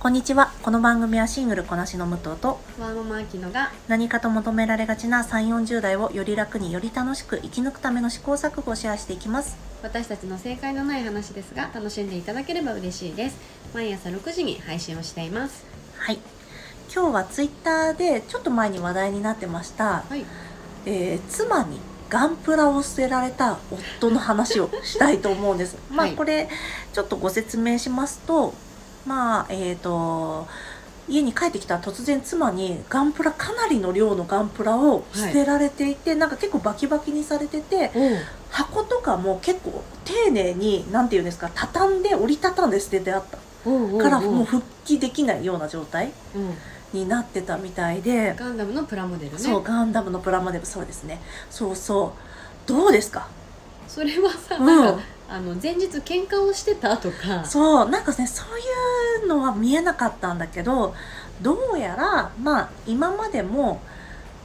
こんにちは。この番組はシングルこなしの武藤とワーママアキノが何かと求められがちな3、40代をより楽により楽しく生き抜くための試行錯誤をシェアしていきます。私たちの正解のない話ですが楽しんでいただければ嬉しいです毎朝6時に配信をしていますはい。今日はツイッターでちょっと前に話題になってました、はいえー妻にガンプラを捨てられた夫の話をしたいと思うんです。まあはいこれちょっとご説明しますと、まあえっ、と家に帰ってきたら突然妻にガンプラかなりの量のガンプラを捨てられていて、なんか結構バキバキにされててお箱とかも結構丁寧になんていうんですか畳んで折りたたんで捨ててあった。おからもう復帰できないような状態うん。になってたみたいで。ガンダムのプラモデルね。そうガンダムのプラモデル。そうですね。そうそう。どうですか？それはさうん。なんか、あの前日喧嘩をしてたとか。そうなんかねそういうのは見えなかったんだけどどうやらまあ今までも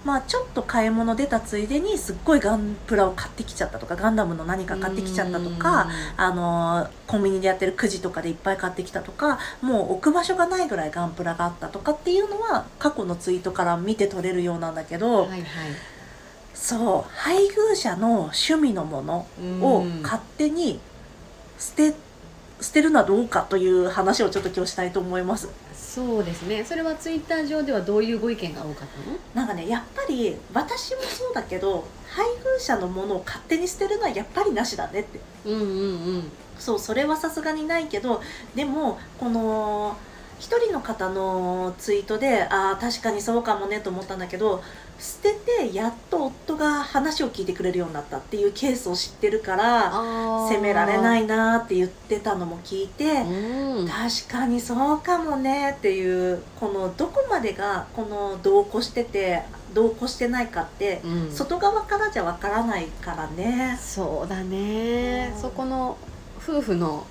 まあちょっと買い物出たついでにすっごいガンプラを買ってきちゃったとかガンダムの何か買ってきちゃったとかあのコンビニでやってるくじとかでいっぱい買ってきたとかもう置く場所がないぐらいガンプラがあったとかっていうのは過去のツイートから見て取れるようなんだけど、はいはいそう配偶者の趣味のものをうん。勝手に捨て捨てるのはどうかという話をちょっと今日したいと思います。そうですね。それはツイッター上ではどういうご意見が多かったの？なんかねやっぱり私もそうだけど配偶者のものを勝手に捨てるのはやっぱりなしだねって。うんうんうん。そうそれはさすがにないけどでもこの一人の方のツイートでああ確かにそうかもねと思ったんだけど捨ててやっと夫が話を聞いてくれるようになったっていうケースを知ってるから責められないいなって言ってたのも聞いて、うん。確かにそうかもねっていうこのどこまでがこの同行してて同行してないかって、うん。外側からじゃわからないからね。そうだね。うん。そこの夫婦の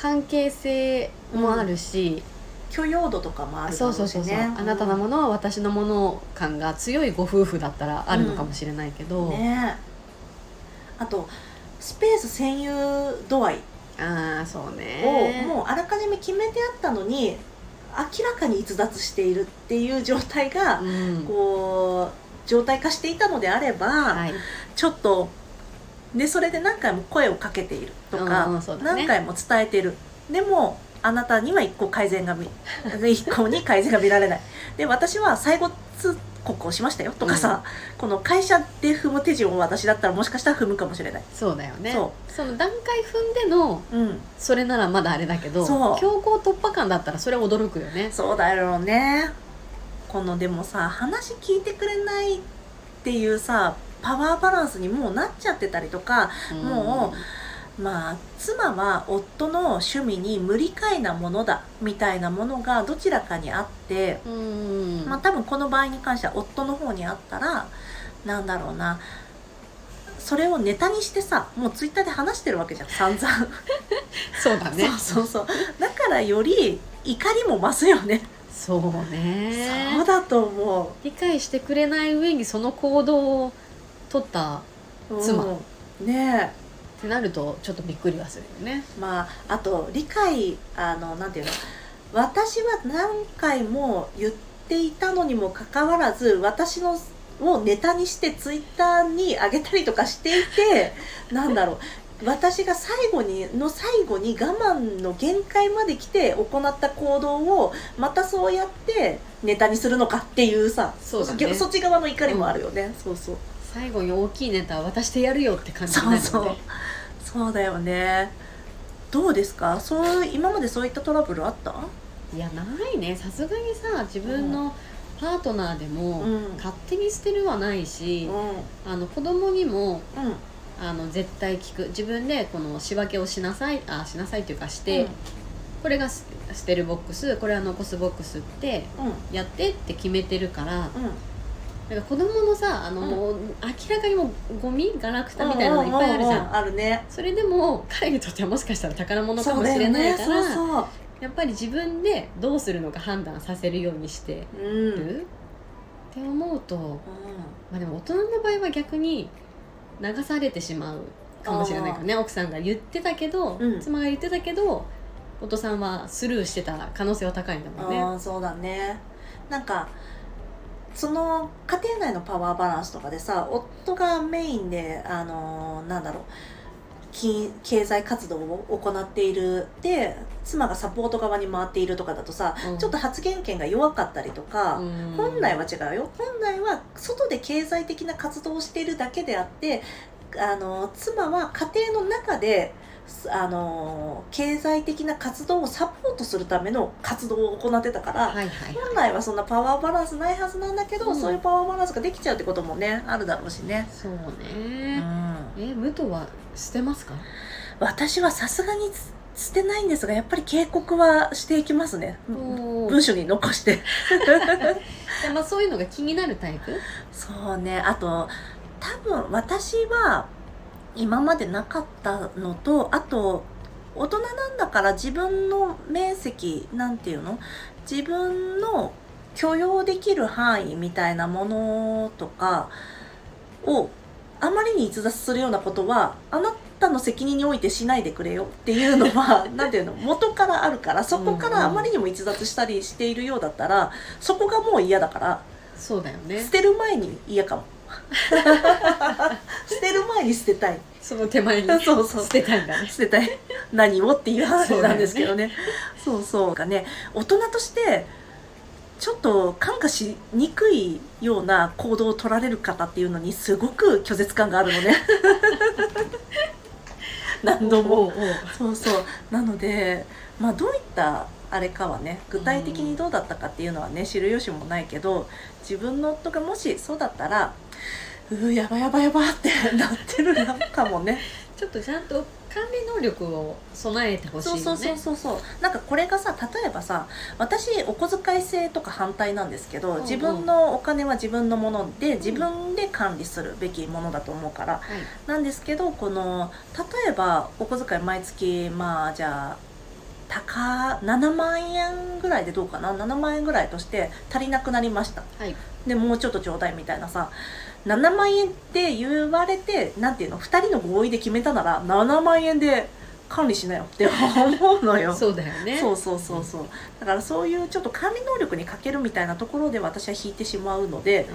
関係性もあるし、許容度とかもあるそうそうそうそう、ね。あなたのものは私のもの感が強いご夫婦だったらあるのかもしれないけど、ね。あとスペース占有度合い。ああそうをねもうあらかじめ決めてあったのに明らかに逸脱しているっていう状態が、うん。こう状態化していたのであれば、はい。ちょっとでそれで何回も声をかけているとか、うんうんそうだね。何回も伝えてる。でもあなたには一個改善が見 一個に改善が見られない。で私は最後通告をしましたよとかさ、この会社で踏む手順を私だったらもしかしたら踏むかもしれない。そうだよね。そその段階踏んでのうん。それならまだあれだけど強行突破感だったらそれは驚くよね。そうだろうね。このでもさ話聞いてくれないっていうさパワーバランスにもうなっちゃってたりとかもまあ妻は夫の趣味に無理解なものだみたいなものがどちらかにあって、うん。うんまあ多分この場合に関しては夫の方にあったらなんだろうな。それをネタにしてさもうツイッターで話してるわけじゃん散々、そうだね。そうそうそう。だからより怒りも増すよね、そうね。そうだと思理解してくれない上にその行動を取ったう妻。うん。ねってなるとちょっとびっくりはするよね。えまああと理解あのなんていうの。私は何回も言っていたのにもかかわらず私のをネタにしてツイッターに上げたりとかしていて なんだろう。私が最後にの最後に我慢の限界まで来て行った行動をまたそうやってネタにするのかっていうさそうだね。そっち側の怒りもあるよね、そうそう最後に大きいネタ渡してやるよって感じにそうそう。なるよねそうだよね。どうですか？そう今までそういったトラブルあった？いやないね。さすがにさ自分のパートナーでもうん。勝手に捨てるはないし、あの子供にもうん。うんあの絶対聞く。自分でこの仕分けをしなさいあしなさいっていうかして、これがス捨てるボックスこれは残すボックスってうん。やってって決めてるからうんなんか子供のさあの、うん。もう明らかにもうゴミガラクタみたいなのいっぱいあるじゃん,、ううううあるね。それでも彼にとってはもしかしたら宝物かもしれないからそうそうやっぱり自分でどうするのか判断させるようにしてそううん、る、って思うと、まあ、でも大人の場合は逆に流されてしまうかもしれないからね。奥さんが言ってたけど、うん。妻が言ってたけどお父さんはスルーしてた可能性は高いんだもんね。そうだね。なんかその家庭内のパワーバランスとかでさ夫がメインであのなんだろうき経済活動を行っている。で妻がサポート側に回っているとかだとさ、うん。ちょっと発言権が弱かったりとか、うん。本来は違うよ。本来は外で経済的な活動をしているだけであってあの妻は家庭の中ですあの経済的な活動をサポートするための活動を行ってたから、はいはい。本来はそんなパワーバランスないはずなんだけど、うん。そういうパワーバランスができちゃうってこともねあるだろうしね、そううね、ん、え武藤は捨てますか？私はさすがにつ捨てないんですがやっぱり警告はしていきますね。文書に残して。で まあ、そういうのが気になるタイプ？そうね。あと多分私は今までなかったのとあと大人なんだから自分の面積なんていうの？自分の許容できる範囲みたいなものとかをあまりに逸脱するようなことはあなたの責任においてしないでくれよ。っていうのは なんていうの？元からあるからそこからあまりにも逸脱したりしているようだったらそこがもう嫌だからそうだよね。捨てる前に嫌かも 捨てる前に捨てたい。その手前に そうそう。捨てたいんだね。捨てたい。何をっていう話なんですけどね。そうそう。がね大人としてちょっと感化しにくいような行動を取られる方っていうのにすごく拒絶感があるのね。何度も。そうそう。なのでまあどういったあれかはね具体的にどうだったかっていうのはね知る由もないけど自分の夫がもしそうだったらうーやばやばやばってなってるのかもね。ちょっとちゃんと管理能力を備えてほしいよね。そうそうそうそうそう。なんかこれがさ例えばさ私お小遣い制とか反対なんですけど、うんうん。自分のお金は自分のもので自分で管理するべきものだと思うから。はい。なんですけどこの例えばお小遣い毎月まあじゃあ高7万円ぐらいでどうかな？7万円ぐらいとして足りなくなりました。はい。でもうちょっとちょうだいみたいなさ7万円って言われてなんていうの2人の合意で決めたなら7万円で管理しなよ。って思うのよ。そうだよね。そうそうそうそう。だからそういうちょっと管理能力に欠けるみたいなところで私は引いてしまうので、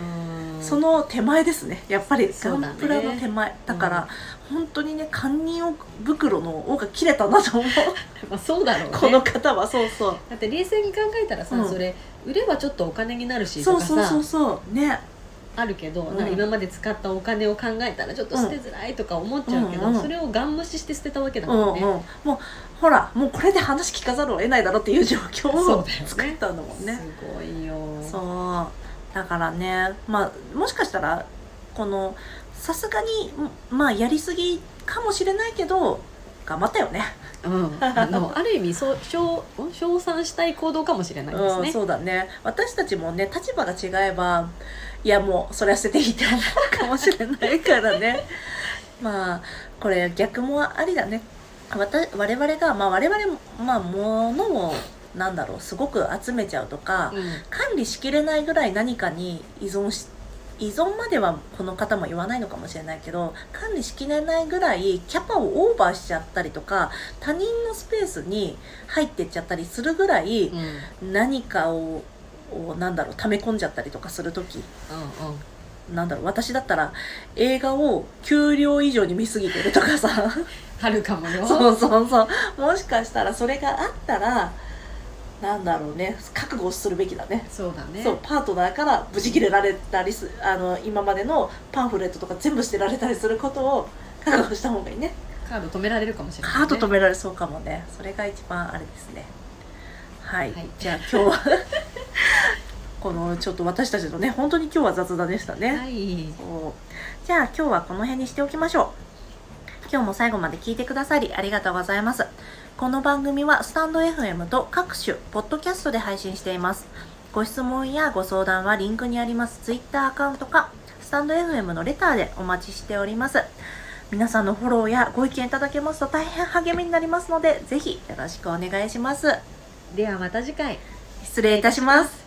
うん。その手前ですね。やっぱりガンプラの手前。だから、本当にね堪忍袋の尾が切れたなと思う。まあそうだろうね。この方はそうそう。だって冷静に考えたらさ、うん。それ売ればちょっとお金になるしそうそうそうそう。ねあるけど、うん。今まで使ったお金を考えたらちょっと捨てづらいとか思っちゃうけど、うんうんそれをガン無視して捨てたわけだうんうんもん。ね、もうほらもうこれで話聞かざるを得ないだろうっていう状況を作ったんだもんね。すごいよ。そう。だからねまあもしかしたらこのさすがにまあやりすぎかもしれないけど頑張ったよね。うん、あのある意味そう称称賛したい行動かもしれないですうん、ね、そうだね。私たちもね立場が違えばいやもうそれは捨てていいって思うかもしれないからね。まあこれ逆もありだね。我々が、まあ、我々も、まあ、物をなんだろうすごく集めちゃうとか、うん。管理しきれないぐらい何かに依存し依存まではこの方も言わないのかもしれないけど管理しきれないぐらいキャパをオーバーしちゃったりとか他人のスペースに入ってっちゃったりするぐらい、何かををなんだろう溜め込んじゃったりとかする時。うんなんだろう私だったら映画を給料以上に見すぎてるとかさ。あるかもよ。そうそうそう。もしかしたらそれがあったらなんだろうね。覚悟するべきだね。そうだね。そうパートナーからブチ切れられたりすあの今までのパンフレットとか全部捨てられたりすることを覚悟した方がいいね。カード止められるかもしれない、ね、カード止められそうかもね。それが一番あれですね。はい、はい。じゃあ今日はこのちょっと私たちのね本当に今日は雑談でしたね、はい。じゃあ今日はこの辺にしておきましょう。今日も最後まで聞いてくださりありがとうございます。この番組はスタンド FM と各種ポッドキャストで配信しています。ご質問やご相談はリンクにあります。Twitter アカウントかスタンド FM のレターでお待ちしております。皆さんのフォローやご意見いただけますと大変励みになりますのでぜひよろしくお願いします。ではまた次回。失礼いたします